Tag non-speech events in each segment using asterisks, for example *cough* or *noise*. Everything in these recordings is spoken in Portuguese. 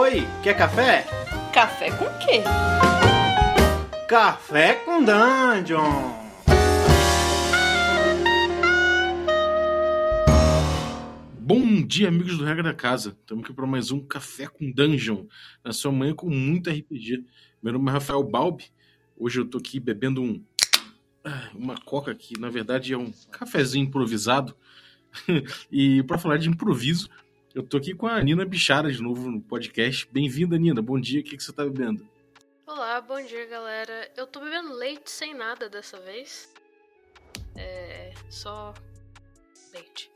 Oi, quer café? Café com quê? Café com Dungeon! Bom dia, amigos do Regra da Casa. Estamos aqui para mais um Café com Dungeon, na sua manhã com muito RPG. Meu nome é Rafael Balbi. Hoje eu tô aqui bebendo um ah, uma coca que na verdade é um cafezinho improvisado. *laughs* e para falar de improviso, eu tô aqui com a Nina Bichara de novo no podcast. Bem-vinda, Nina. Bom dia. O que, que você tá bebendo? Olá, bom dia, galera. Eu tô bebendo leite sem nada dessa vez. É. Só. leite.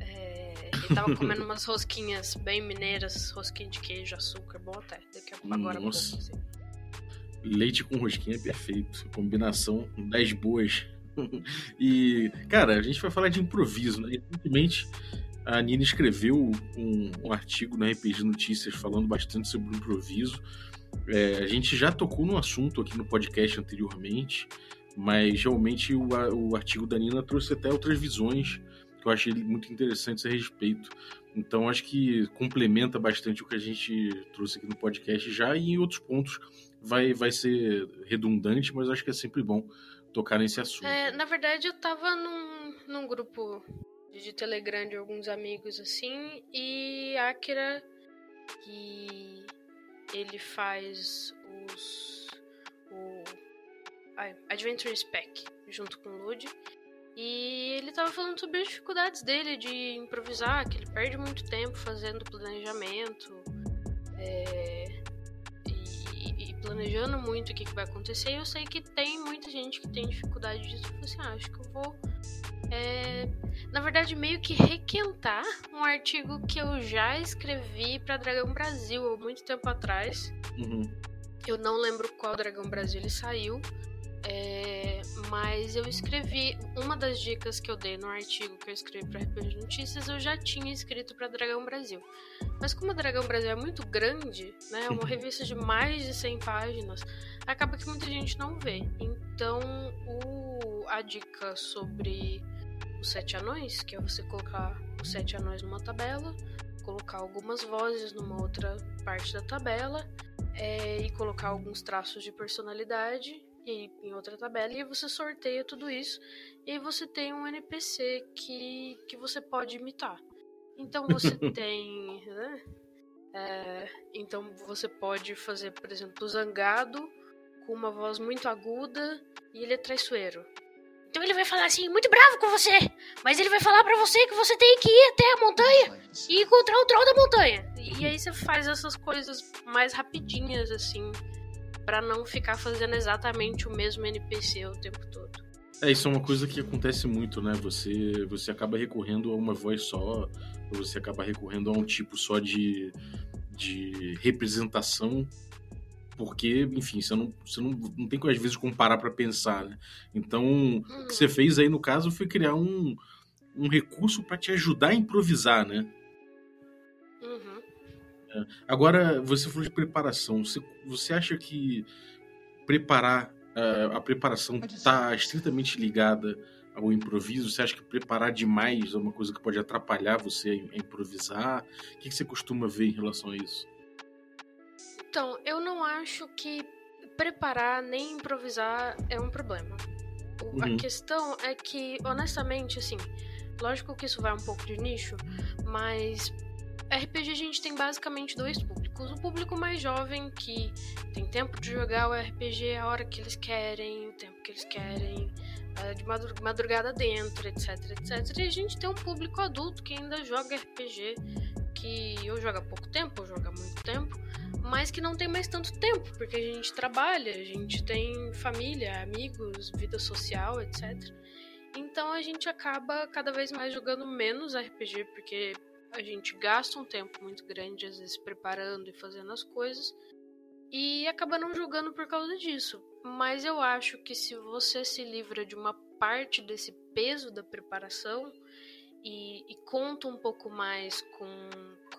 É. E tava *laughs* comendo umas rosquinhas bem mineiras, rosquinha de queijo, açúcar, bom até. Daqui a, agora Nossa. pouco, assim. Leite com rosquinha é perfeito. Combinação 10 boas. *laughs* e, cara, a gente vai falar de improviso, né? Recentemente, a Nina escreveu um, um artigo na RPG Notícias falando bastante sobre o improviso. É, a gente já tocou no assunto aqui no podcast anteriormente, mas realmente o, o artigo da Nina trouxe até outras visões que eu achei muito interessantes a respeito. Então, acho que complementa bastante o que a gente trouxe aqui no podcast já e em outros pontos vai, vai ser redundante, mas acho que é sempre bom tocar nesse assunto. É, na verdade, eu tava num, num grupo de Telegram de alguns amigos assim, e Akira, que ele faz os. o. Adventure Spec junto com Lud. E ele tava falando sobre as dificuldades dele de improvisar, que ele perde muito tempo fazendo planejamento. é, e, planejando muito o que, vai acontecer. Eu sei que tem muita gente que tem dificuldade disso. Eu falei assim, ah, acho que eu vou. É, na verdade, meio que requentar um artigo que eu já escrevi para Dragão Brasil há muito tempo atrás. Uhum. Eu não lembro qual Dragão Brasil ele saiu. é, mas eu escrevi uma das dicas que eu dei no artigo que eu escrevi para RPG Notícias, eu já tinha escrito para Dragão Brasil. Mas como o Dragão Brasil é muito grande, né, é uma *laughs* revista de mais de 100 páginas, acaba que muita gente não vê. Então, o, a dica sobre os sete anões, que é você colocar os sete anões numa tabela, colocar algumas vozes numa outra parte da tabela é, e colocar alguns traços de personalidade e, em outra tabela e você sorteia tudo isso e aí você tem um NPC que, que você pode imitar. Então você *laughs* tem. né, é, então você pode fazer, por exemplo, o zangado com uma voz muito aguda e ele é traiçoeiro. Então ele vai falar assim, muito bravo com você, mas ele vai falar pra você que você tem que ir até a montanha e encontrar o troll da montanha. E aí você faz essas coisas mais rapidinhas, assim, pra não ficar fazendo exatamente o mesmo NPC o tempo todo. É, isso é uma coisa que acontece muito, né? Você, você acaba recorrendo a uma voz só, você acaba recorrendo a um tipo só de, de representação, porque, enfim, você não, você não, não tem, às vezes, como parar pra pensar, né? Então, o que você fez aí, no caso, foi criar um, um recurso pra te ajudar a improvisar, né? Uhum. Agora, você falou de preparação. Você, você acha que preparar eh, a preparação está estritamente ligada ao improviso? Você acha que preparar demais é uma coisa que pode atrapalhar você a improvisar? O que que você costuma ver em relação a isso? Então, eu não acho que preparar nem improvisar é um problema. O- A Uhum. questão é que, honestamente, assim, lógico que isso vai um pouco de nicho, mas RPG a gente tem basicamente dois públicos. O público mais jovem que tem tempo de jogar o RPG a hora que eles querem, o tempo que eles querem, eh, de madru- madrugada dentro, etc, etc. E a gente tem um público adulto que ainda joga RPG, que ou joga pouco tempo, ou joga muito tempo, mas que não tem mais tanto tempo, porque a gente trabalha, a gente tem família, amigos, vida social, etc. Então a gente acaba cada vez mais jogando menos RPG, porque a gente gasta um tempo muito grande, às vezes, preparando e fazendo as coisas, e acaba não jogando por causa disso. Mas eu acho que se você se livra de uma parte desse peso da preparação e, e conta um pouco mais com,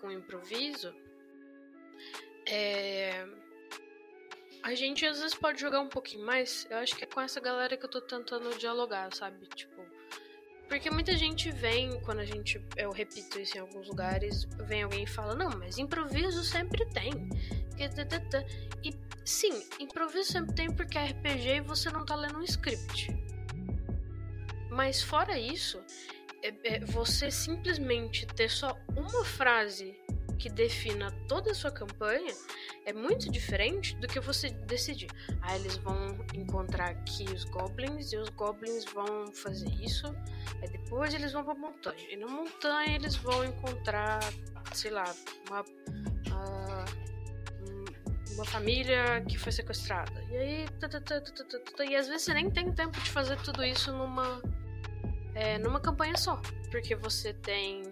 com improviso, é, a gente às vezes pode jogar um pouquinho mais. Eu acho que é com essa galera que eu tô tentando dialogar, sabe? Tipo, Porque muita gente vem, quando a gente. Eu repito isso em alguns lugares, vem alguém e fala: Não, mas improviso sempre tem. E sim, improviso sempre tem porque é RPG e você não tá lendo um script. Mas fora isso, você simplesmente ter só uma frase que defina toda a sua campanha é muito diferente do que você decidir. Ah, eles vão encontrar aqui os goblins e os goblins vão fazer isso. Aí depois eles vão pra montanha. E na montanha eles vão encontrar, sei lá, uma. Uh, uma família que foi sequestrada. E aí. E às vezes você nem tem tempo de fazer tudo isso numa. É, numa campanha só. Porque você tem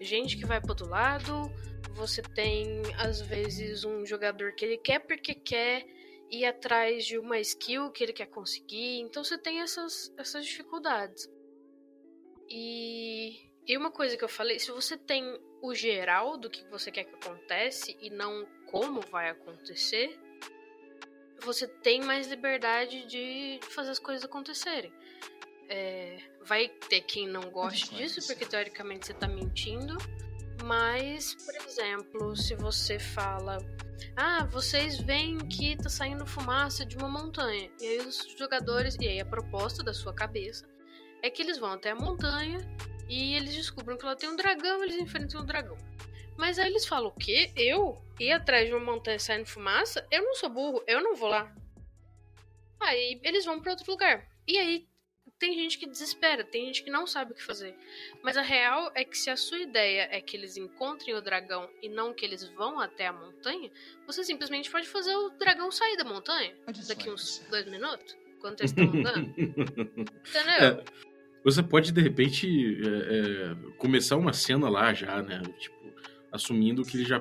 gente que vai pro outro lado, você tem às vezes um jogador que ele quer porque quer ir atrás de uma skill que ele quer conseguir, então você tem essas, essas dificuldades. E, e uma coisa que eu falei, se você tem o geral do que você quer que acontece e não como vai acontecer, você tem mais liberdade de fazer as coisas acontecerem. É, vai ter quem não goste disso, porque teoricamente você tá mentindo. Mas, por exemplo, se você fala, ah, vocês veem que tá saindo fumaça de uma montanha. E aí os jogadores, e aí a proposta da sua cabeça é que eles vão até a montanha e eles descobrem que ela tem um dragão, eles enfrentam o um dragão. Mas aí eles falam o quê? Eu ir atrás de uma montanha saindo fumaça? Eu não sou burro, eu não vou lá. Aí eles vão para outro lugar. E aí tem gente que desespera, tem gente que não sabe o que fazer. Mas a real é que se a sua ideia é que eles encontrem o dragão e não que eles vão até a montanha, você simplesmente pode fazer o dragão sair da montanha daqui uns dois minutos, quando eles estão andando. *laughs* Entendeu? É, você pode, de repente, é, é, começar uma cena lá já, né? Tipo, assumindo que eles já,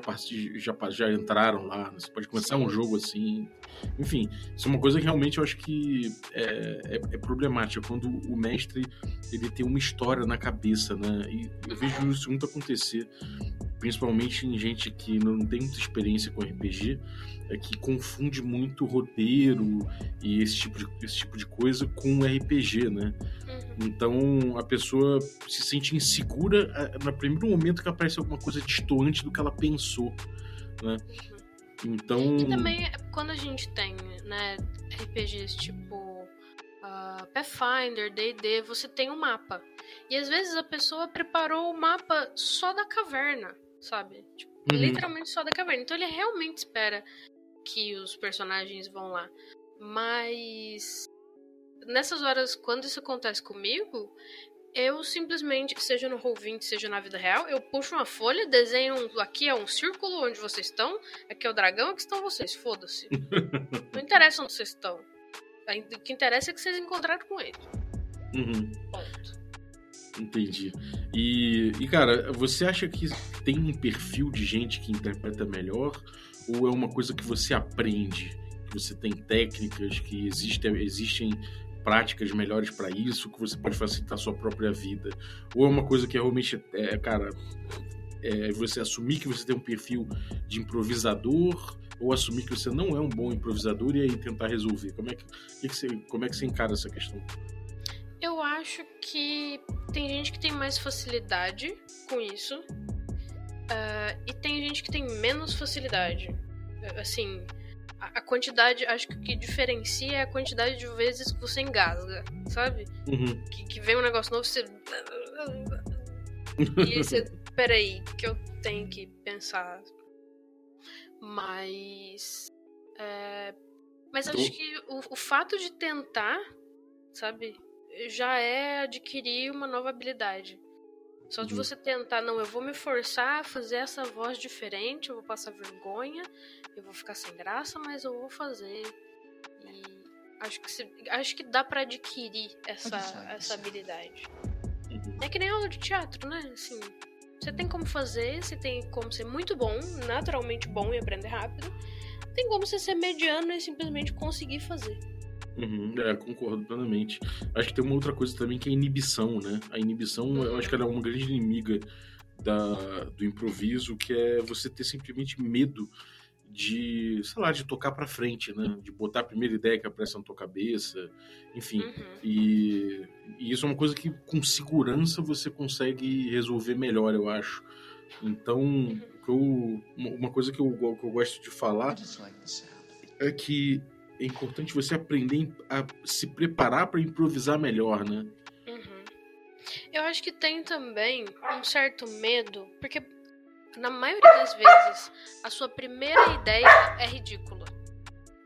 já, já entraram lá. Né? Você pode começar um jogo assim. Enfim, isso é uma coisa que realmente eu acho que é, é, é, problemática, quando o mestre ele tem uma história na cabeça, né? E eu vejo isso muito acontecer, principalmente em gente que não tem muita experiência com RPG, é que confunde muito roteiro e esse tipo de, esse tipo de coisa com RPG, né? Então a pessoa se sente insegura no primeiro momento que aparece alguma coisa distoante do que ela pensou, né? Uhum. Então. E também quando a gente tem, né, RPGs tipo uh, Pathfinder, D&D, você tem um mapa. E às vezes a pessoa preparou o mapa só da caverna, sabe? Tipo, uhum. literalmente só da caverna. Então ele realmente espera que os personagens vão lá. Mas nessas horas, quando isso acontece comigo, eu simplesmente, seja no Roll20, seja na vida real, eu puxo uma folha, desenho um, aqui é um círculo onde vocês estão, aqui é o dragão, aqui estão vocês, foda-se. *laughs* Não interessa onde vocês estão. O que interessa é que vocês encontraram com ele. Uhum. Ponto. Entendi. E, e, cara, você acha que tem um perfil de gente que interpreta melhor? Ou é uma coisa que você aprende? Que você tem técnicas, que existem, existem práticas melhores para isso, que você pode facilitar a sua própria vida? Ou é uma coisa que realmente, é, cara, é você assumir que você tem um perfil de improvisador ou assumir que você não é um bom improvisador e aí tentar resolver? Como é que, que, que você, como é que você encara essa questão? Eu acho que tem gente que tem mais facilidade com isso uh, e tem gente que tem menos facilidade. Assim, a, quantidade, acho que o que diferencia é a quantidade de vezes que você engasga, sabe? Uhum. Que, que vem um negócio novo, você. e aí você. *laughs* Peraí, que eu tenho que pensar. Mas. É, mas acho que o, o fato de tentar, sabe? já é adquirir uma nova habilidade. Só de uhum. você tentar, não, eu vou me forçar a fazer essa voz diferente, eu vou passar vergonha, eu vou ficar sem graça, mas eu vou fazer. E acho que, se, acho que dá para adquirir essa, essa habilidade. Uhum. É que nem aula de teatro, né? Assim, você tem como fazer, você tem como ser muito bom, naturalmente bom e aprender rápido. Tem como você ser mediano e simplesmente conseguir fazer. Uhum, é, concordo plenamente. Acho que tem uma outra coisa também que é a inibição, né? A inibição, eu acho que ela é uma grande inimiga da, do improviso, que é você ter simplesmente medo de, sei lá, de tocar para frente, né? De botar a primeira ideia que aparece na tua cabeça, enfim. Uhum. E, e isso é uma coisa que com segurança você consegue resolver melhor, eu acho. Então, eu, uma coisa que eu, que eu gosto de falar é que é importante você aprender a se preparar para improvisar melhor, né? Uhum. Eu acho que tem também um certo medo, porque na maioria das vezes a sua primeira ideia é ridícula.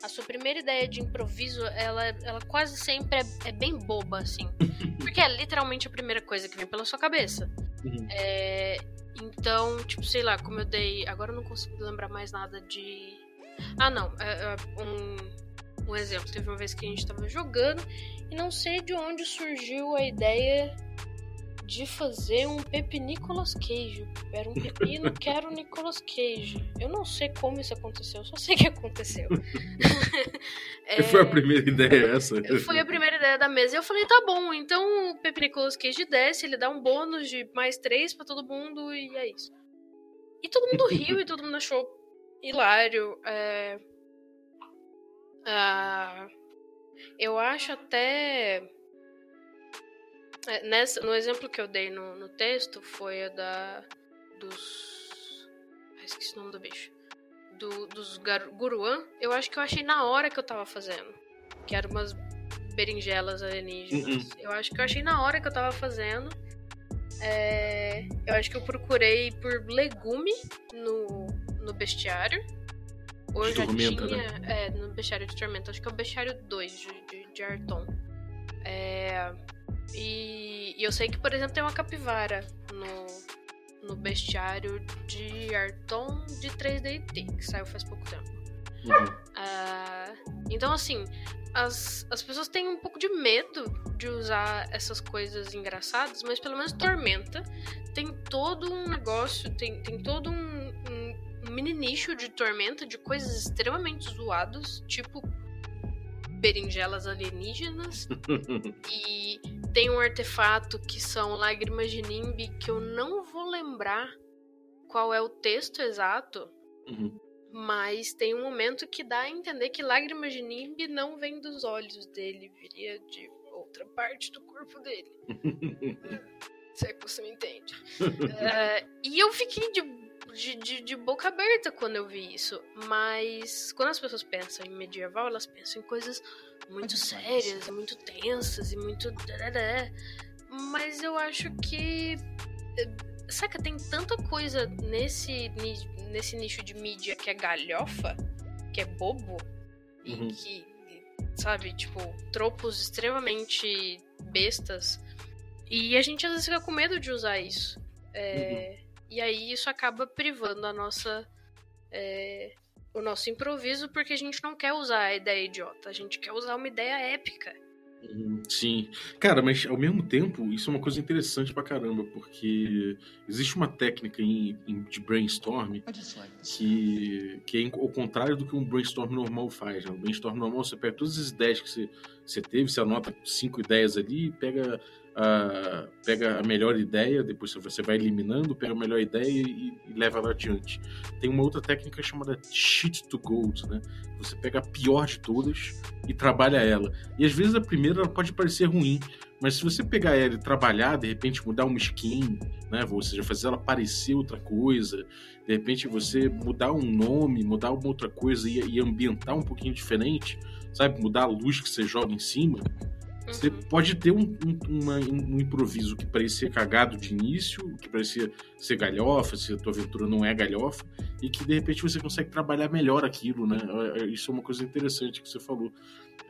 A sua primeira ideia de improviso, ela, ela quase sempre é, é bem boba, assim. *laughs* Porque é literalmente a primeira coisa que vem pela sua cabeça. Uhum. É, então, tipo, sei lá, como eu dei. Agora eu não consigo lembrar mais nada de. Ah, não. É, é, um, um exemplo. Teve uma vez que a gente tava jogando e não sei de onde surgiu a ideia de fazer um Pepe Nicolas Cage. Era um pepino *laughs* que era o Nicolas Cage. Eu não sei como isso aconteceu, só sei que aconteceu. é... *laughs* Foi a primeira ideia essa? Foi a primeira ideia da mesa. E eu falei, tá bom, então o Pepe Nicolas Cage desce, ele dá um bônus de mais três para todo mundo e é isso. E todo mundo riu e todo mundo achou hilário. É... Ah, eu acho até é, nessa, no exemplo que eu dei no, no texto foi a da. dos. Ah, esqueci o nome do bicho. Do, dos Guruan. Eu acho que eu achei na hora que eu tava fazendo. Que eram umas berinjelas alienígenas. Uhum. Eu acho que eu achei na hora que eu tava fazendo. É, eu acho que eu procurei por legume no, no bestiário. Ou já Tormenta, tinha. né? É, no bestiário de Tormenta. Acho que é o bestiário 2 de, de, de Arton. É, e, e eu sei que, por exemplo, tem uma capivara no, no bestiário de Arton de 3DT, que saiu faz pouco tempo. Uhum. Ah, então, assim, as, as pessoas têm um pouco de medo de usar essas coisas engraçadas, mas pelo menos Tormenta tem todo um negócio, tem, tem todo um, um mini nicho de Tormenta de coisas extremamente zoadas, tipo berinjelas alienígenas. *laughs* e tem um artefato que são lágrimas de Nimbi que eu não vou lembrar qual é o texto exato. Uhum. Mas tem um momento que dá a entender que lágrimas de Nimbi não vem dos olhos dele, viria de outra parte do corpo dele. *laughs* Se é que você me entende. *laughs* É, e eu fiquei de, de, de, de, boca aberta quando eu vi isso. Mas quando as pessoas pensam em medieval, elas pensam em coisas muito sérias, muito tensas e muito. Mas eu acho que. Saca, tem tanta coisa nesse, nesse nicho de mídia que é galhofa, que é bobo, Uhum. e que, sabe, tipo, tropos extremamente bestas. E a gente às vezes fica com medo de usar isso. É, E aí isso acaba privando a nossa. é, o nosso improviso, porque a gente não quer usar a ideia idiota, a gente quer usar uma ideia épica. Uhum, Sim. Cara, mas ao mesmo tempo, isso é uma coisa interessante pra caramba, porque existe uma técnica em, em- de brainstorm que, que é ao contrário do que um brainstorm normal faz. Né? Um brainstorm normal, você pega todas as ideias que você, você teve, você anota cinco ideias ali, pega a, pega a melhor ideia, depois você vai eliminando, pega a melhor ideia e, e leva ela adiante. Tem uma outra técnica chamada cheat to gold, né? Você pega a pior de todas e trabalha ela. E às vezes a primeira ela pode parecer ruim, mas se você pegar ela e trabalhar, de repente mudar uma skin, né? Ou seja, fazer ela parecer outra coisa, de repente você mudar um nome, mudar uma outra coisa e, e ambientar um pouquinho diferente, sabe? Mudar a luz que você joga em cima. Você Uhum. pode ter um, um, uma- um improviso que parecia cagado de início, que parecia ser galhofa, se a tua aventura não é galhofa, e que de repente você consegue trabalhar melhor aquilo, né? É- é- Isso é uma coisa interessante que você falou.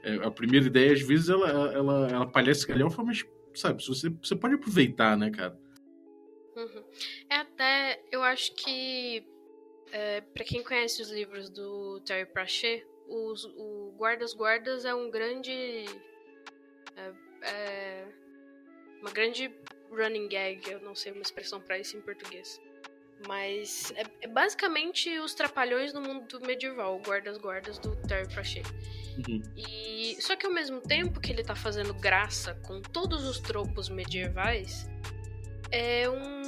É, a primeira ideia, às vezes, ela, ela, ela parece galhofa, mas, sabe, você, você pode aproveitar, né, cara? Uhum. É até, eu acho que é, para quem conhece os livros do Terry Pratchett, os- o Guardas Guardas é um grande é, é, uma grande running gag, eu não sei uma expressão para isso em português. Mas é, é basicamente os trapalhões no mundo medieval, o Guardas Guardas do Terry Pratchett. Uhum. E só que ao mesmo tempo que ele tá fazendo graça com todos os tropos medievais, é um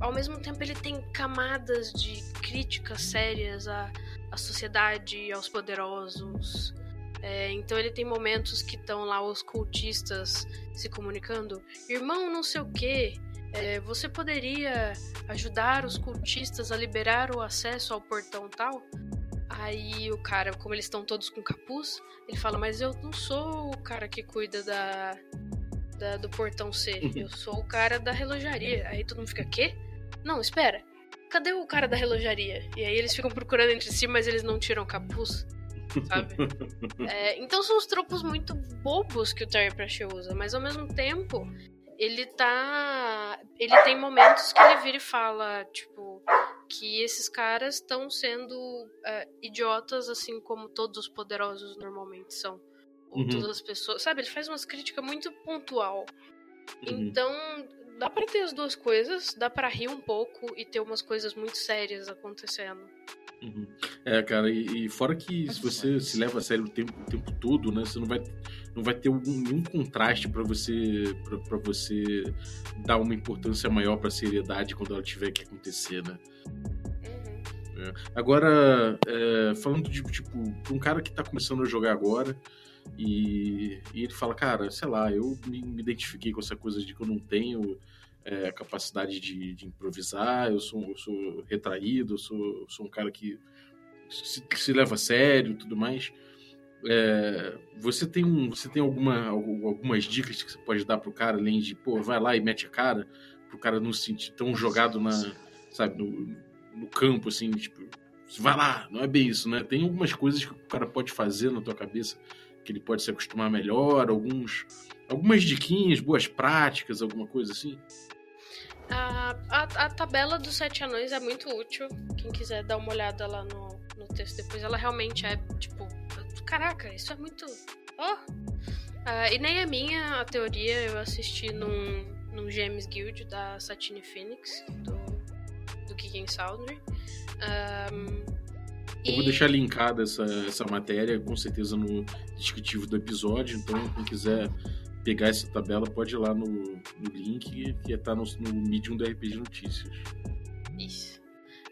ao mesmo tempo ele tem camadas de críticas sérias a, à sociedade, aos poderosos. É, então ele tem momentos que estão lá os cultistas se comunicando. Irmão, não sei o que. É, você poderia ajudar os cultistas a liberar o acesso ao portão tal? Aí o cara, como eles estão todos com capuz, ele fala: Mas eu não sou o cara que cuida da, da do portão C. Eu sou o cara da relojaria. Aí todo mundo fica: Quê? Não, espera. Cadê o cara da relojaria? E aí eles ficam procurando entre si, mas eles não tiram capuz. Sabe? *laughs* é, então são os tropos muito bobos que o Terry Pratchett usa, mas ao mesmo tempo ele tá. Ele tem momentos que ele vira e fala, tipo, que esses caras estão sendo uh, idiotas, assim como todos os poderosos normalmente são. Ou uhum. todas as pessoas. Sabe, ele faz umas críticas muito pontual. Uhum. Então, dá para ter as duas coisas, dá para rir um pouco e ter umas coisas muito sérias acontecendo. Uhum. É, cara, e, e, fora que se você se leva a sério o tempo, o tempo todo, né, você não vai, não vai ter algum, nenhum contraste para você para você dar uma importância maior para a seriedade quando ela tiver que acontecer, né? Uhum. É. Agora, é, falando de tipo, um cara que tá começando a jogar agora e, e ele fala, cara, sei lá, eu me, me identifiquei com essa coisa de que eu não tenho é, capacidade de, de, improvisar, eu sou, eu sou retraído, eu sou, eu sou um cara que se, que se leva a sério e tudo mais. É, você tem, um, você tem alguma, algumas dicas que você pode dar pro cara, além de, pô, vai lá e mete a cara, pro cara não se sentir tão jogado na, sabe, no, no campo, assim, tipo, vai lá, não é bem isso, né? Tem algumas coisas que o cara pode fazer na tua cabeça que ele pode se acostumar melhor, alguns, algumas diquinhas, boas práticas, alguma coisa assim? A, a, a, tabela dos sete anões é muito útil. Quem quiser dar uma olhada lá no, no texto depois, ela realmente é tipo. Caraca, isso é muito. Oh! Uh, e nem a minha a teoria, eu assisti num, num James Guild da Satine Phoenix, do, do Kicking Soundry. Um, eu vou deixar linkada essa, essa matéria, com certeza, no descritivo do episódio. Então, quem quiser pegar essa tabela, pode ir lá no, no link que está no, no Medium do RPG Notícias. Isso.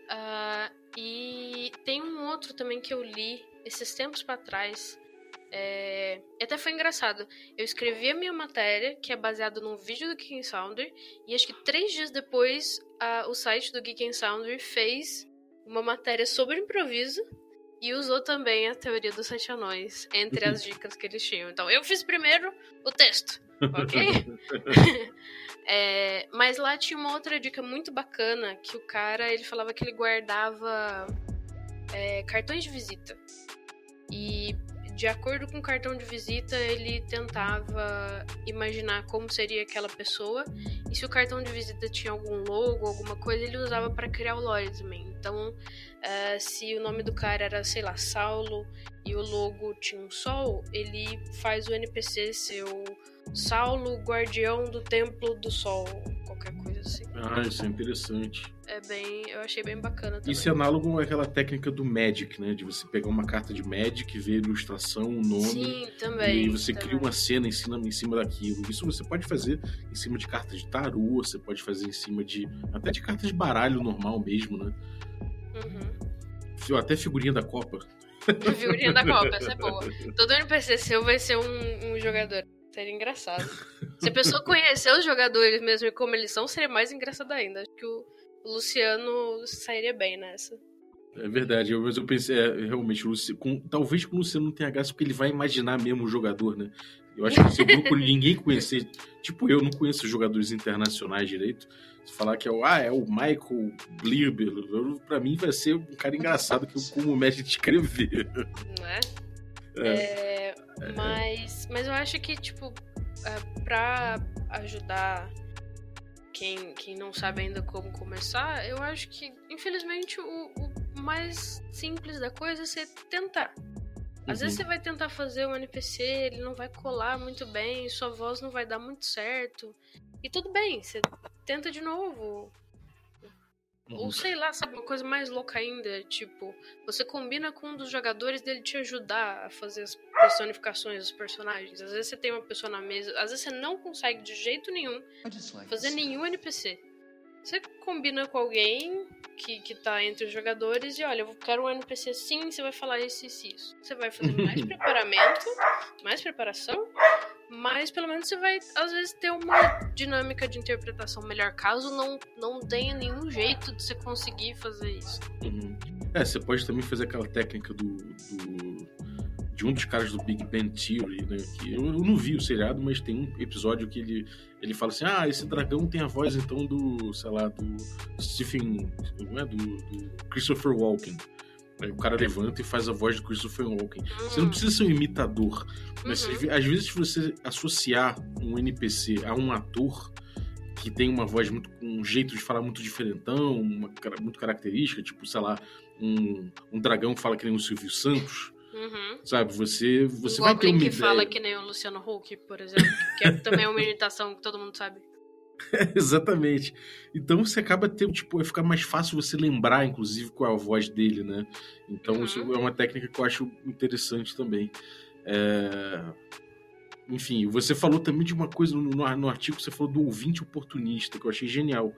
Uh, e tem um outro também que eu li esses tempos para trás. É... Até foi engraçado. Eu escrevi a minha matéria, que é baseada num vídeo do Geek Sounder, e acho que três dias depois uh, o site do Geek Sounder fez uma matéria sobre improviso e usou também a teoria dos sete anões entre as *laughs* dicas que eles tinham. Então, eu fiz primeiro o texto, ok? *laughs* é, mas lá tinha uma outra dica muito bacana que o cara ele falava que ele guardava é, cartões de visita e de acordo com o cartão de visita, ele tentava imaginar como seria aquela pessoa. E se o cartão de visita tinha algum logo, alguma coisa, ele usava para criar o lore também. Então, uh, se o nome do cara era, sei lá, Saulo e o logo tinha um sol, ele faz o NPC ser o Saulo, guardião do Templo do Sol, qualquer coisa assim. Ah, isso é interessante. É bem, eu achei bem bacana também. Isso é análogo àquela técnica do Magic, né? De você pegar uma carta de Magic, ver a ilustração, o nome. Sim, também. E você também. cria uma cena em cima, em cima daquilo. Isso você pode fazer em cima de cartas de tarô, você pode fazer em cima de. até de cartas de baralho normal mesmo, né? Uhum. Até figurinha da Copa. *laughs* Figurinha da Copa, essa é boa. *laughs* Todo NPC seu vai ser um, um jogador. Seria engraçado. *laughs* Se a pessoa conhecer os jogadores mesmo e como eles são, seria mais engraçado ainda. Acho que o, o Luciano sairia bem nessa. É verdade, eu, mas eu pensei, é, realmente, o Luciano, com, talvez com o Luciano não tenha graça, porque ele vai imaginar mesmo o jogador, né? Eu acho que se o grupo *laughs* ninguém conhecer, tipo eu, não conheço jogadores internacionais direito, se falar que é o, ah, é o Michael Blierber, pra mim vai ser um cara engraçado que eu como Magic escrever. Não é? É. é? mas, mas eu acho que, tipo, é, pra ajudar quem, quem não sabe ainda como começar, eu acho que, infelizmente, o, o mais simples da coisa é você tentar. Às uhum. vezes você vai tentar fazer um NPC, ele não vai colar muito bem, sua voz não vai dar muito certo. E tudo bem, você tenta de novo. Uhum. Ou sei lá, sabe, uma coisa mais louca ainda, tipo, você combina com um dos jogadores dele te ajudar a fazer as personificações dos personagens. Às vezes você tem uma pessoa na mesa, às vezes você não consegue de jeito nenhum fazer nenhum NPC. Você combina com alguém, que, que tá entre os jogadores e olha, eu quero um NPC assim, você vai falar isso, isso, isso. Você vai fazer mais *laughs* preparamento, mais preparação, mas pelo menos você vai, às vezes, ter uma dinâmica de interpretação melhor, caso não, não tenha nenhum jeito de você conseguir fazer isso. Uhum. É, você pode também fazer aquela técnica do, do de um dos caras do Big Bang Theory, né? Que eu, eu, não vi o seriado, mas tem um episódio que ele, ele fala assim: ah, esse dragão tem a voz então do, sei lá, do Stephen, não é? Do, do Christopher Walken. Aí o cara levanta e faz a voz do Christopher Walken. Você não precisa ser um imitador, mas uhum. às vezes você associar um NPC a um ator que tem uma voz muito um jeito de falar muito diferentão, uma, muito característica, tipo, sei lá, um, um dragão que fala que nem o Silvio Santos. Uhum. Sabe, você, você um vai ter uma que ideia. fala que nem o Luciano Huck, por exemplo, que é também uma imitação que todo mundo sabe. *laughs* Exatamente. Então você acaba tendo, tipo, vai ficar mais fácil você lembrar, inclusive, qual é a voz dele, né? Então uhum. isso é uma técnica que eu acho interessante também. É... Enfim, você falou também de uma coisa no, no, artigo, você falou do ouvinte oportunista, que eu achei genial.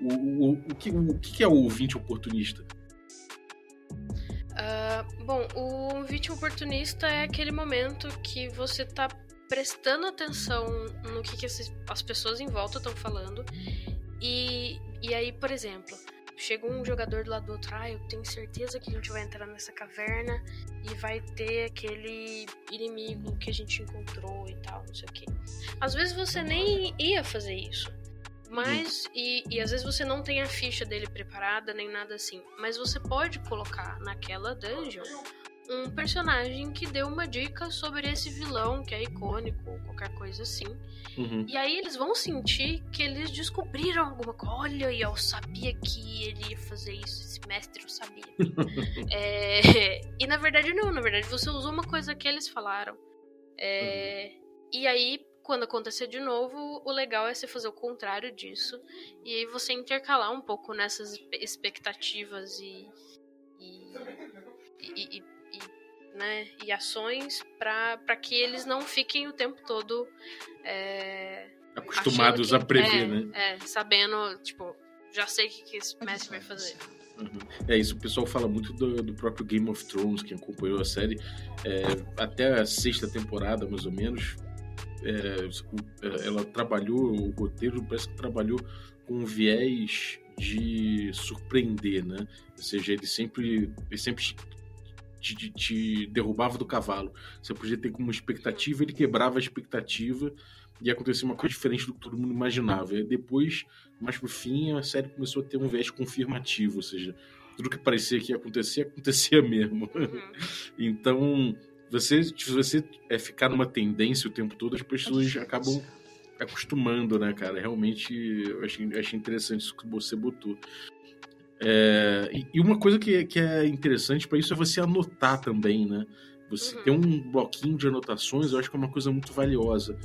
O, o, o, que, o, que é o ouvinte oportunista? Uh, bom, o vítima oportunista é aquele momento que você tá prestando atenção no que, que as pessoas em volta estão falando. E, e aí, por exemplo, chega um jogador do lado do outro, ah, eu tenho certeza que a gente vai entrar nessa caverna e vai ter aquele inimigo que a gente encontrou e tal, não sei o que. Às vezes você nem ia fazer isso. Mas, e, e às vezes você não tem a ficha dele preparada, nem nada assim. Mas você pode colocar naquela dungeon um personagem que deu uma dica sobre esse vilão que é icônico, ou qualquer coisa assim. Uhum. E aí eles vão sentir que eles descobriram alguma coisa. Olha, eu sabia que ele ia fazer isso, esse mestre eu sabia. *laughs* é... E na verdade não, na verdade você usou uma coisa que eles falaram. É... Uhum. E aí quando acontecer de novo, o legal é você fazer o contrário disso. E aí você intercalar um pouco nessas expectativas e. e, e, né, e ações para que eles não fiquem o tempo todo. É, Acostumados que, a prever, é, né? É, sabendo, tipo, já sei o que, que esse mestre vai fazer. Uhum. É isso, o pessoal fala muito do, do, próprio Game of Thrones, quem acompanhou a série, é, até a sexta temporada, mais ou menos, é, é, ela trabalhou, o roteiro parece que trabalhou com um viés de surpreender, né? Ou seja, ele sempre, ele sempre te, te, te, derrubava do cavalo. Você podia ter como expectativa, ele quebrava a expectativa e acontecia uma coisa diferente do que todo mundo imaginava. E depois, mais pro fim, a série começou a ter um viés confirmativo, ou seja, tudo que parecia que ia acontecer, *laughs* acontecia mesmo. Uhum. então, você, se você é, ficar numa tendência o tempo todo, as pessoas acabam acostumando, né, cara? Realmente, eu achei, achei interessante isso que você botou. É, e, uma coisa que, que é interessante para isso é você anotar também, né? Você uhum. ter um bloquinho de anotações, eu acho que é uma coisa muito valiosa.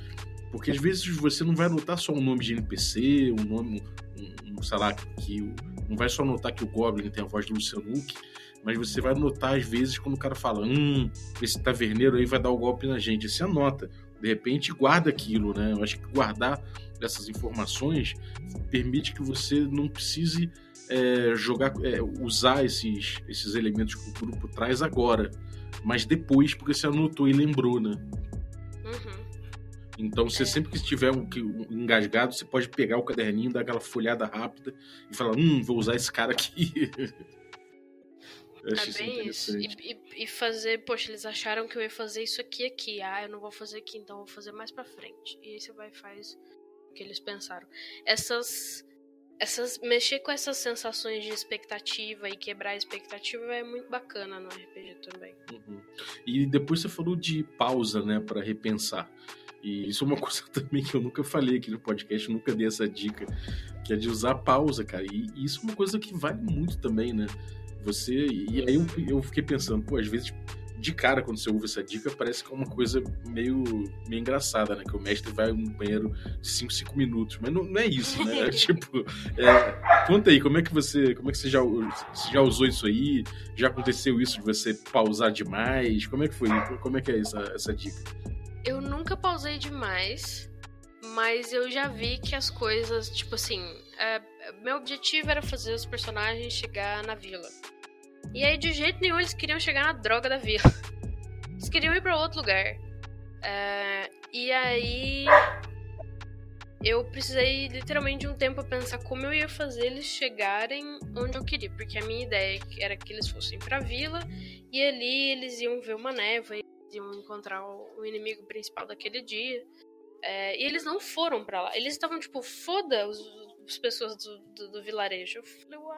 Porque às vezes você não vai anotar só um nome de NPC, um nome, um, um sei lá, que não vai só anotar que o Goblin tem a voz do Luciano Huck, mas você vai notar às vezes quando o cara fala, hum, esse taverneiro aí vai dar o golpe na gente. Você anota, de repente guarda aquilo, né? Eu acho que guardar essas informações permite que você não precise é, jogar, é, usar esses, esses elementos que o grupo traz agora, mas depois, porque você anotou e lembrou, né? Uhum. Então, você é. sempre que estiver um, um, engasgado, você pode pegar o caderninho, dar aquela folhada rápida e falar: Hum, vou usar esse cara aqui. é bem isso. E, e, e, fazer, poxa, eles acharam que eu ia fazer isso aqui aqui. Ah, eu não vou fazer aqui, então vou fazer mais pra frente. E aí você vai e faz o que eles pensaram. Essas. Essas, mexer com essas sensações de expectativa e quebrar a expectativa é muito bacana no RPG também. Uhum. E depois você falou de pausa, né, para repensar. E isso é uma *laughs* coisa também que eu nunca falei aqui no podcast, nunca dei essa dica, que é de usar pausa, cara. E, isso é uma coisa que vale muito também, né? Você. E aí eu, eu fiquei pensando, pô, às vezes de cara, quando você ouve essa dica, parece que é uma coisa meio, meio engraçada, né? Que o mestre vai no banheiro de 5, 5 minutos. Mas não, não, é isso, né? *laughs* É, tipo, é, conta aí, como é que você. Como é que você já, você já usou isso aí? Já aconteceu isso de você pausar demais? Como é que foi? Como é que é essa, essa dica? Eu nunca pausei demais, mas eu já vi que as coisas, tipo assim, é, meu objetivo era fazer os personagens chegar na vila. E aí, de jeito nenhum, eles queriam chegar na droga da vila. Eles queriam ir para outro lugar. É, e aí. Eu precisei literalmente de um tempo pra pensar como eu ia fazer eles chegarem onde eu queria. Porque a minha ideia era que eles fossem pra vila e ali eles iam ver uma névoa, eles iam encontrar o inimigo principal daquele dia. É, e eles não foram para lá. Eles estavam tipo, foda os, as pessoas do, do, do vilarejo. Eu falei, uau,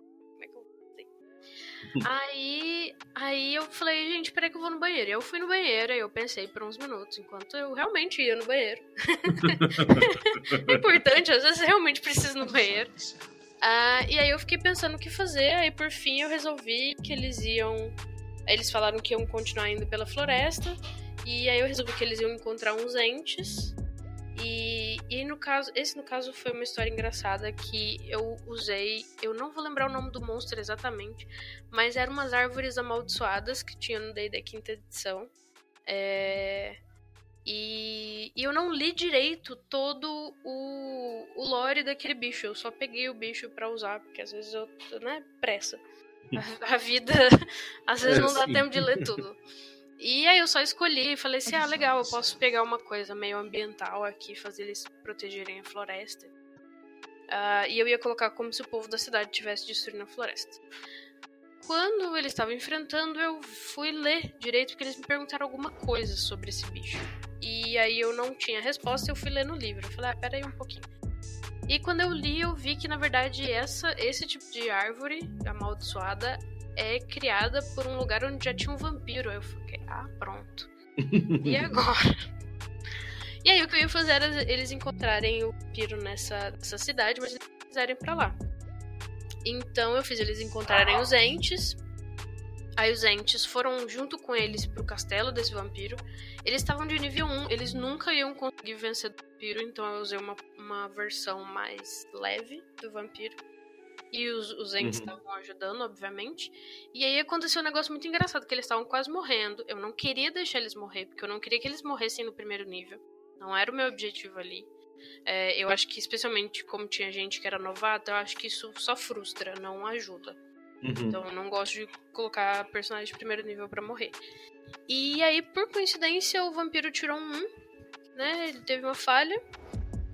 aí, aí eu falei, gente, peraí que eu vou no banheiro. E eu fui no banheiro e eu pensei por uns minutos, enquanto eu realmente ia no banheiro. *laughs* é importante, às vezes realmente preciso no banheiro. Uh, e aí eu fiquei pensando o que fazer, aí por fim eu resolvi que eles iam. Eles falaram que iam continuar indo pela floresta. E aí eu resolvi que eles iam encontrar uns entes e, e no caso, esse no caso foi uma história engraçada que eu usei, eu não vou lembrar o nome do monstro exatamente, mas eram umas árvores amaldiçoadas que tinha no Day da quinta edição. É, e, e, eu não li direito todo o, o lore daquele bicho, eu só peguei o bicho para usar, porque às vezes eu, né, pressa. *laughs* A, a vida, *laughs* às vezes não dá tempo de ler tudo. *laughs* E aí eu só escolhi e falei assim: ah, legal, eu posso pegar uma coisa meio ambiental aqui, fazer eles protegerem a floresta. Uh, e eu ia colocar como se o povo da cidade tivesse destruindo a floresta. Quando eles estavam enfrentando, eu fui ler direito porque eles me perguntaram alguma coisa sobre esse bicho. E aí eu não tinha resposta, eu fui ler no livro. Eu falei, ah, pera aí um pouquinho. E quando eu li, eu vi que na verdade essa, esse tipo de árvore amaldiçoada é criada por um lugar onde já tinha um vampiro. Aí eu fiquei, ah, pronto. e *laughs* agora? E aí o que eu ia fazer era eles encontrarem o vampiro nessa, nessa cidade, mas eles quiserem pra lá. Então eu fiz eles encontrarem os entes. Aí os entes foram junto com eles pro castelo desse vampiro. Eles estavam de nível 1, eles nunca iam conseguir vencer o vampiro, então eu usei uma, uma versão mais leve do vampiro. E os, os entes uhum. estavam ajudando, obviamente. E aí aconteceu um negócio muito engraçado, que eles estavam quase morrendo. Eu não queria deixar eles morrer, porque eu não queria que eles morressem no primeiro nível. Não era o meu objetivo ali. É, eu acho que, especialmente como tinha gente que era novata, eu acho que isso só frustra, não ajuda. Uhum. Então eu não gosto de colocar personagem de primeiro nível para morrer. E aí, por coincidência, o vampiro tirou um, né? Ele teve uma falha.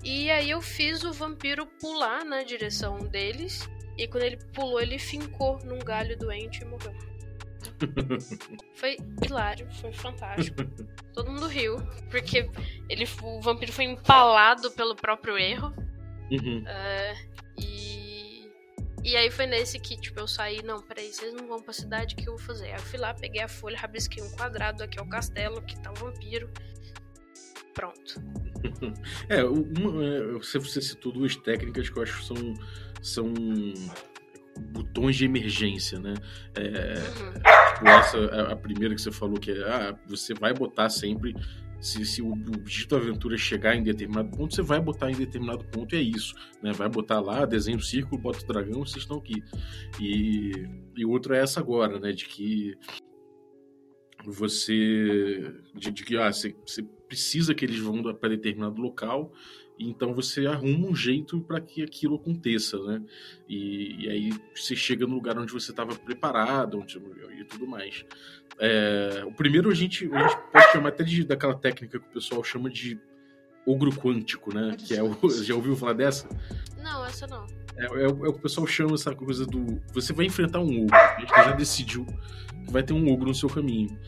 E aí eu fiz o vampiro pular na direção deles. E quando ele pulou, ele fincou num galho doente e morreu. *laughs* foi hilário, foi fantástico. *laughs* Todo mundo riu, porque ele, o vampiro foi empalado pelo próprio erro. Uhum. Uh, e, e aí foi nesse que, tipo, eu saí, não, peraí, vocês não vão pra cidade, o que eu vou fazer? Aí eu fui lá, peguei a folha, rabisquei um quadrado, aqui é o castelo, aqui tá o vampiro. Pronto. *laughs* é, uma, é, você, você citou duas técnicas que eu acho que são são botões de emergência, né? É, tipo, essa, a primeira que você falou que é, ah, você vai botar sempre se, se o, o Aventura chegar em determinado ponto, você vai botar em determinado ponto e é isso, né? Vai botar lá, desenha o círculo, bota o dragão, vocês estão aqui. E, e outra é essa agora, né? De que você de, de que ah, você, você precisa que eles vão para determinado local então você arruma um jeito para que aquilo aconteça, né? E, e, aí você chega no lugar onde você estava preparado onde, e tudo mais. É, o primeiro a gente, a gente pode chamar até de, daquela técnica que o pessoal chama de ogro quântico, né? Que é o, *laughs* já ouviu falar dessa? Não, essa não. É, é, é, o que o pessoal chama essa coisa do. Você vai enfrentar um ogro. A gente já decidiu que vai ter um ogro no seu caminho.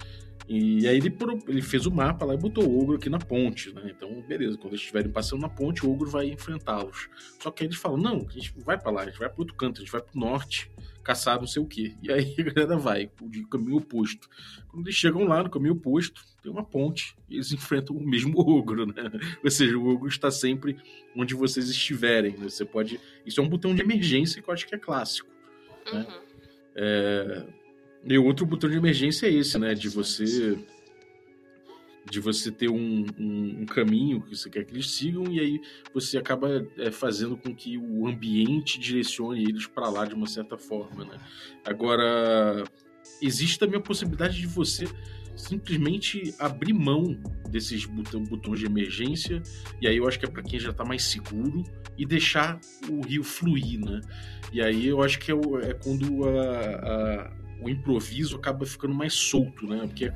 E aí ele, ele fez o mapa lá e botou o ogro aqui na ponte, né? Então, beleza, quando eles estiverem passando na ponte, o ogro vai enfrentá-los. Só que aí eles falam, não, a gente vai para lá, a gente vai para outro canto, a gente vai pro norte, caçar não sei o quê. E aí a galera vai, de caminho oposto. Quando eles chegam lá no caminho oposto, tem uma ponte, e eles enfrentam o mesmo *laughs* ogro, né? Ou seja, o ogro está sempre onde vocês estiverem, né? Você pode... Isso é um botão de emergência que eu acho que é clássico, né? Uhum. É, e o outro botão de emergência é esse, né? De você de você ter um, um, um, caminho que você quer que eles sigam e aí você acaba é, fazendo com que o ambiente direcione eles para lá de uma certa forma, né? Agora, existe também a possibilidade de você simplesmente abrir mão desses botão, botões de emergência, e aí eu acho que é para quem já está mais seguro, e deixar o rio fluir, né? E aí eu acho que é, é quando a, a, o improviso acaba ficando mais solto, né? Porque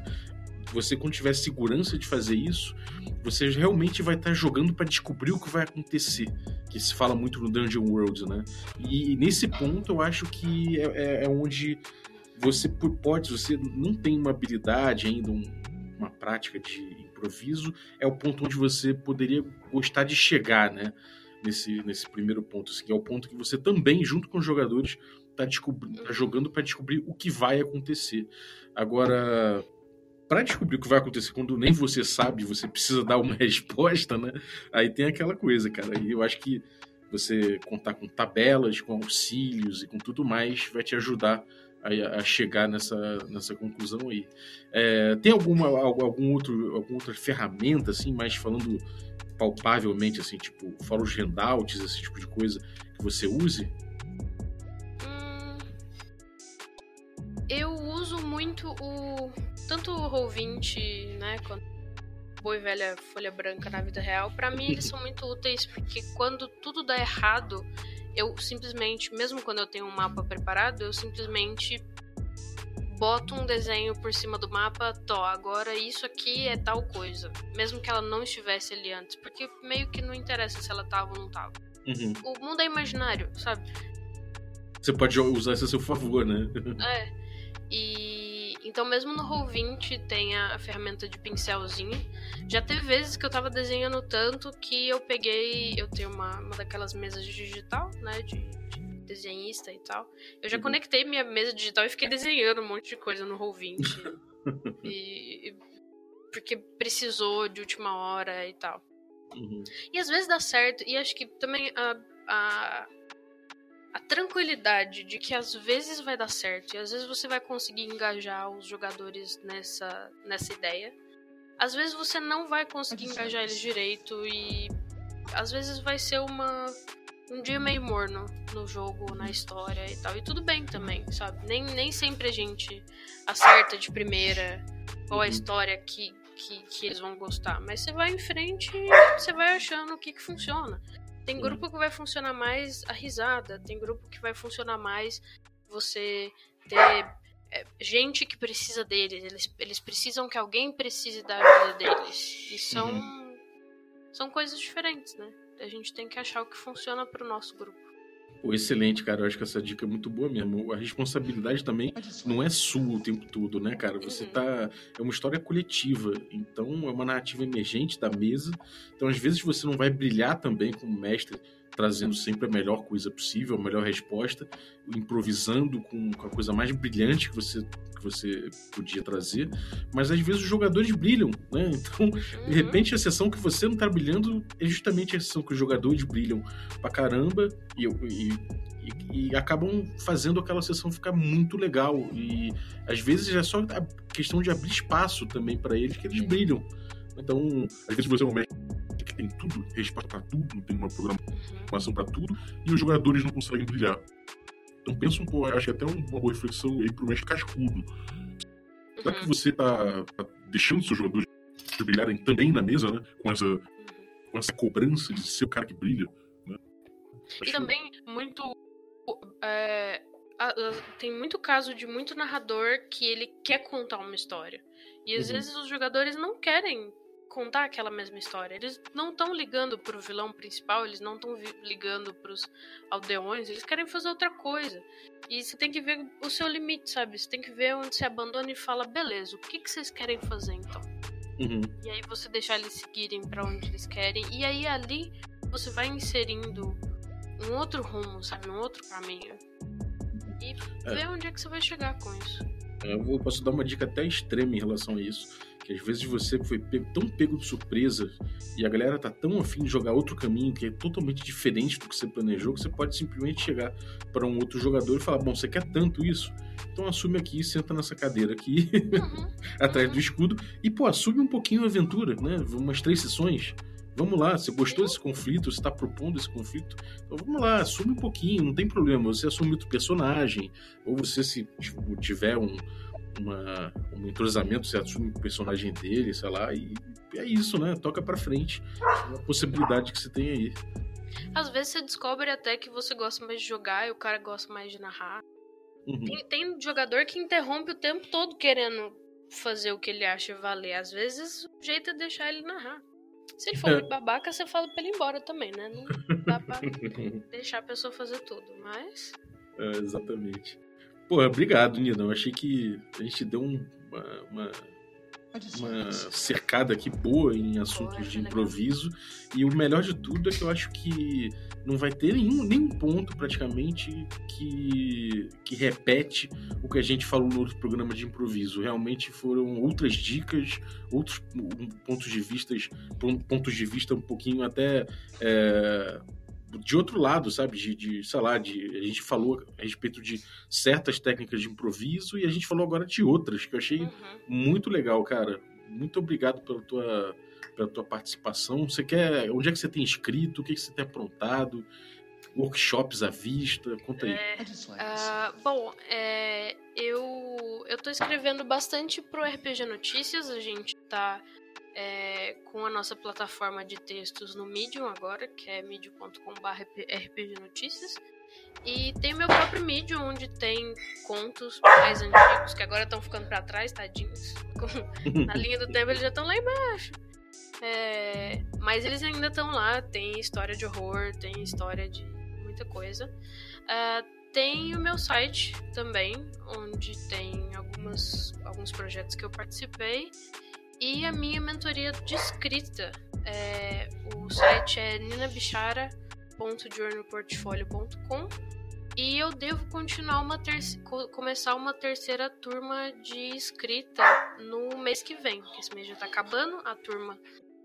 você, quando tiver segurança de fazer isso, você realmente vai estar tá jogando para descobrir o que vai acontecer. Que se fala muito no Dungeon World, né? E, nesse ponto eu acho que é, é, é onde você pode, você não tem uma habilidade ainda, um, uma prática de improviso, é o ponto onde você poderia gostar de chegar, né? Nesse, nesse primeiro ponto, assim, é o ponto que você também, junto com os jogadores, tá, tá jogando para descobrir o que vai acontecer. Agora, para descobrir o que vai acontecer quando nem você sabe, você precisa dar uma *laughs* resposta, né? Aí tem aquela coisa, cara. E eu acho que você contar com tabelas, com auxílios e com tudo mais vai te ajudar a, a chegar nessa, nessa conclusão aí. É, tem alguma algum outro alguma outra ferramenta assim, mais falando palpavelmente assim, tipo, fora os handouts, esse tipo de coisa que você use? Muito o tanto o Roll20, né, quanto Boi Velha Folha Branca na vida real, para mim eles são muito úteis porque quando tudo dá errado, eu simplesmente, mesmo quando eu tenho um mapa preparado, eu simplesmente boto um desenho por cima do mapa, tô, agora isso aqui é tal coisa. Mesmo que ela não estivesse ali antes. Porque meio que não interessa se ela tava ou não tava. Uhum. O mundo é imaginário, sabe? Você pode usar isso a seu favor, né? é. *laughs* E então mesmo no Roll20 tem a ferramenta de pincelzinho. Já teve vezes que eu tava desenhando tanto que eu peguei, eu tenho uma, uma daquelas mesas digital, né, de, de desenhista e tal. Eu já uhum. conectei minha mesa digital e fiquei desenhando um monte de coisa no Roll20. *laughs* e, e, porque precisou de última hora e tal. Uhum. E às vezes dá certo, e acho que também a, a a tranquilidade de que às vezes vai dar certo e às vezes você vai conseguir engajar os jogadores nessa, nessa ideia. Às vezes você não vai conseguir engajar eles direito e às vezes vai ser uma um dia meio morno no jogo, na história e tal. E tudo bem também, sabe? Nem, nem sempre a gente acerta de primeira qual a uhum. história que, que, que eles vão gostar. Mas você vai em frente e você vai achando o que, que funciona. Tem grupo que vai funcionar mais a risada, tem grupo que vai funcionar mais você ter é, gente que precisa deles, eles, eles precisam que alguém precise da ajuda deles. E são, uhum. são coisas diferentes, né? A gente tem que achar o que funciona para o nosso grupo. Pô, excelente, cara. Eu acho que essa dica é muito boa mesmo. A responsabilidade também não é sua o tempo todo, né, cara? Você tá. É uma história coletiva. Então, é uma narrativa emergente da mesa. Então, às vezes, você não vai brilhar também como mestre trazendo sempre a melhor coisa possível, a melhor resposta, improvisando com, a coisa mais brilhante que você, que você podia trazer, mas às vezes os jogadores brilham, né? *laughs* Então, de uhum. repente, a sessão que você não tá brilhando é justamente a sessão que os jogadores brilham pra caramba e, e, e, e acabam fazendo aquela sessão ficar muito legal. E às vezes é só a questão de abrir espaço também para eles que eles brilham. Então, às vezes você é um mestre tem tudo, resposta para tudo, tem uma programação para tudo, e os jogadores não conseguem brilhar. Então pensa um pouco, acho que até uma boa reflexão aí pro mestre cascudo. Será que uhum. você tá, tá deixando seus jogadores brilharem também na mesa, né? Com essa, com essa cobrança de ser o cara que brilha, né? E também muito. É, tem muito caso de muito narrador que ele quer contar uma história. E às uhum. vezes os jogadores não querem contar aquela mesma história. Eles não estão ligando pro vilão principal, eles não estão ligando pros aldeões, eles querem fazer outra coisa. E você tem que ver o seu limite, sabe? Você tem que ver onde você abandona e fala, beleza, o que, que vocês querem fazer então? Uhum. E aí você deixar eles seguirem para onde eles querem. E aí ali você vai inserindo um outro rumo, sabe? Um outro caminho. E é. ver onde é que você vai chegar com isso. Eu vou, posso dar uma dica até extrema em relação a isso que às vezes você foi pego, tão pego de surpresa e a galera tá tão afim de jogar outro caminho que é totalmente diferente do que você planejou, que você pode simplesmente chegar para um outro jogador e falar: Bom, você quer tanto isso? Então assume aqui, senta nessa cadeira aqui, uhum. *laughs* atrás do escudo, e pô, assume um pouquinho a aventura, né? Umas três sessões. Vamos lá, você gostou desse conflito, você está propondo esse conflito, então vamos lá, assume um pouquinho, não tem problema. Você assume outro personagem, ou você, se tipo, tiver um, uma, um entrosamento, você assume o personagem dele, sei lá, e é isso, né? Toca pra frente. É uma possibilidade que você tem aí. Às vezes você descobre até que você gosta mais de jogar e o cara gosta mais de narrar. Uhum. Tem, tem jogador que interrompe o tempo todo querendo fazer o que ele acha valer. Às vezes o jeito é deixar ele narrar. Se ele for muito *laughs* babaca, você fala pra ele ir embora também, né? Não dá pra *laughs* deixar a pessoa fazer tudo, mas. É, exatamente. Pô, obrigado, Nina. Eu achei que a gente deu um, uma, uma uma cercada aqui boa em assuntos de improviso. E o melhor de tudo é que eu acho que não vai ter nenhum, nenhum ponto praticamente que, que repete o que a gente falou no outro programa de improviso. Realmente foram outras dicas, outros pontos de vista, pontos de vista um pouquinho até. É, de outro lado, sabe? De, de, sei lá, de, a gente falou a respeito de certas técnicas de improviso e a gente falou agora de outras, que eu achei uhum. muito legal, cara. Muito obrigado pela tua, pela tua participação. Você quer. Onde é que você tem escrito? O que, que você tem aprontado? Workshops à vista? Conta aí. É, uh, bom, é, eu, eu tô escrevendo bastante pro RPG Notícias, a gente tá é, com a nossa plataforma de textos no Medium agora, que é medium.com.br rpgnotícias. E tem o meu próprio Medium, onde tem contos mais antigos, que agora estão ficando para trás, tadinhos. *laughs* Na *laughs* linha do tempo eles já estão lá embaixo. É, mas eles ainda estão lá, tem história de horror, tem história de muita coisa. Uh, tem o meu site também, onde tem algumas, alguns projetos que eu participei. E a minha mentoria de escrita. É, o site é ninabichara.journalportfolio.com e eu devo continuar uma começar uma terceira turma de escrita no mês que vem. Esse mês já tá acabando, a turma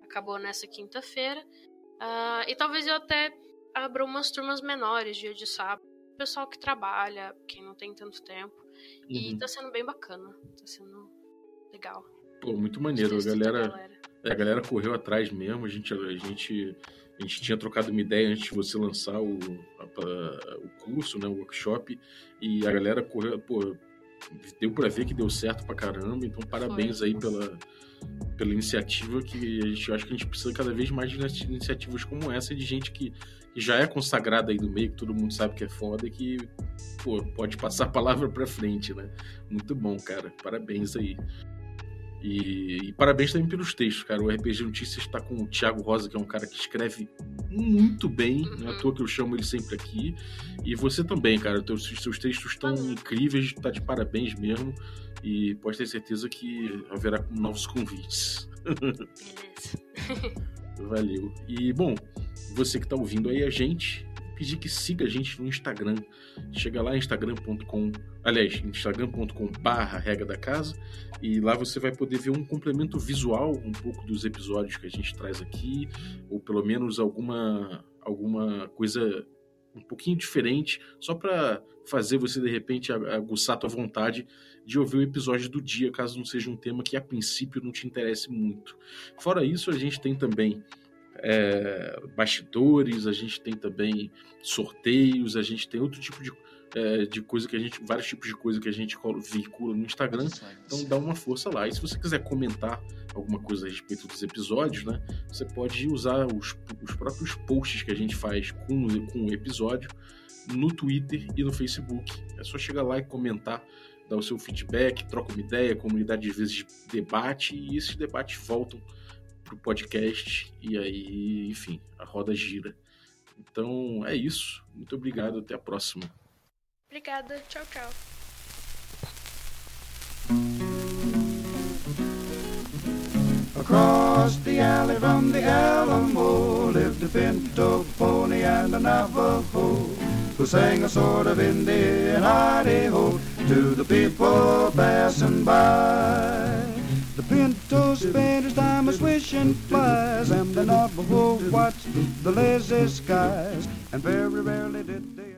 acabou nessa quinta-feira. Uh, e talvez eu até abra umas turmas menores, dia de sábado. Pessoal que trabalha, quem não tem tanto tempo. Uhum. E tá sendo bem bacana. Tá sendo legal. Pô, muito maneiro. A galera, a galera correu atrás mesmo. A gente, a gente, a gente tinha trocado uma ideia antes de você lançar o, a, o curso, né, o workshop. E a galera correu, pô, deu pra ver que deu certo pra caramba. Então, parabéns Foi. aí pela, pela iniciativa que a gente acho que a gente precisa cada vez mais de iniciativas como essa de gente que, que já é consagrada aí do meio, que todo mundo sabe que é foda e que pô, pode passar a palavra pra frente, né? Muito bom, cara. Parabéns aí. E, e, parabéns também pelos textos, cara. O RPG Notícias está com o Thiago Rosa, que é um cara que escreve muito bem, uhum. não é à toa que eu chamo ele sempre aqui. E você também, cara. Teus, seus textos estão uhum. incríveis, tá de parabéns mesmo. E pode ter certeza que haverá novos convites. Beleza. *laughs* Valeu. E, bom, você que está ouvindo aí a gente, pedir que siga a gente no Instagram. Chega lá instagram.com, aliás, instagram.com barra regra da casa e lá você vai poder ver um complemento visual um pouco dos episódios que a gente traz aqui, ou pelo menos alguma alguma coisa um pouquinho diferente, só para fazer você de repente aguçar a tua vontade de ouvir o episódio do dia, caso não seja um tema que a princípio não te interesse muito. Fora isso, a gente tem também é, bastidores, a gente tem também sorteios, a gente tem outro tipo de, é, de coisa que a gente, vários tipos de coisa que a gente veicula no Instagram. Então dá uma força lá. E se você quiser comentar alguma coisa a respeito dos episódios, né? Você pode usar os, os próprios posts que a gente faz com, com o episódio no Twitter e no Facebook. É só chegar lá e comentar, dar o seu feedback, troca uma ideia, a comunidade às vezes debate e esses debates voltam pro podcast e aí, enfim, a roda gira. Então é isso. Muito obrigado. Até a próxima. Obrigada. Tchau, tchau. Across the alley from the Alamo lived a pinto pony and a Navajo who sang a sort of Indian Idaho to the people passing by. The pinto time a swishing flies, and the Navajo watched the lazy skies, and very rarely did they.